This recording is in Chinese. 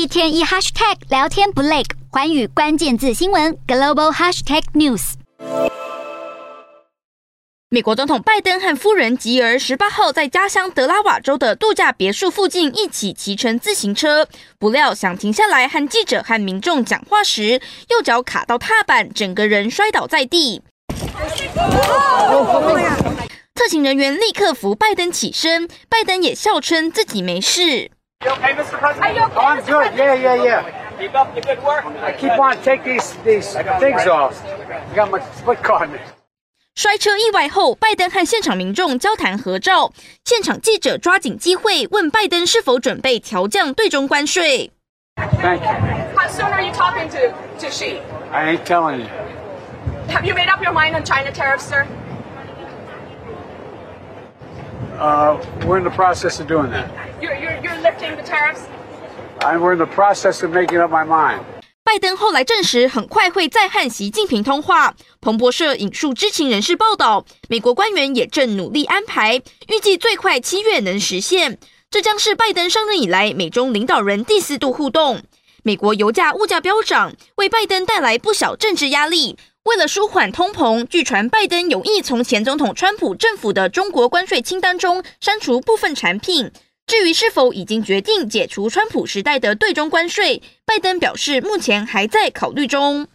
一天一 hashtag 聊天不累，环宇关键字新闻 global hashtag news。美国总统拜登和夫人吉尔十八号在家乡德拉瓦州的度假别墅附近一起骑乘自行车，不料想停下来和记者和民众讲话时，右脚卡到踏板，整个人摔倒在地。特勤人员立刻扶拜登起身，拜登也笑称自己没事。Yeah, yeah, yeah. Keep up the good work. I keep on taking these these things off. I got my foot caught in it. 摔车意外后，拜登和现场民众交谈合照。现场记者抓紧机会问拜登是否准备调降对中关税。Thank you. How soon are you talking to to Xi? I ain't telling you. Have you made up your mind on China tariffs, sir? Uh, we're in the process of doing that. You're you're, you're lifting the tariffs. I'm we're in the process of making up my mind. 拜登后来证实，很快会再和习近平通话。彭博社引述知情人士报道，美国官员也正努力安排，预计最快七月能实现。这将是拜登上任以来美中领导人第四度互动。美国油价物价飙涨，为拜登带来不小政治压力。为了舒缓通膨，据传拜登有意从前总统川普政府的中国关税清单中删除部分产品。至于是否已经决定解除川普时代的对中关税，拜登表示目前还在考虑中。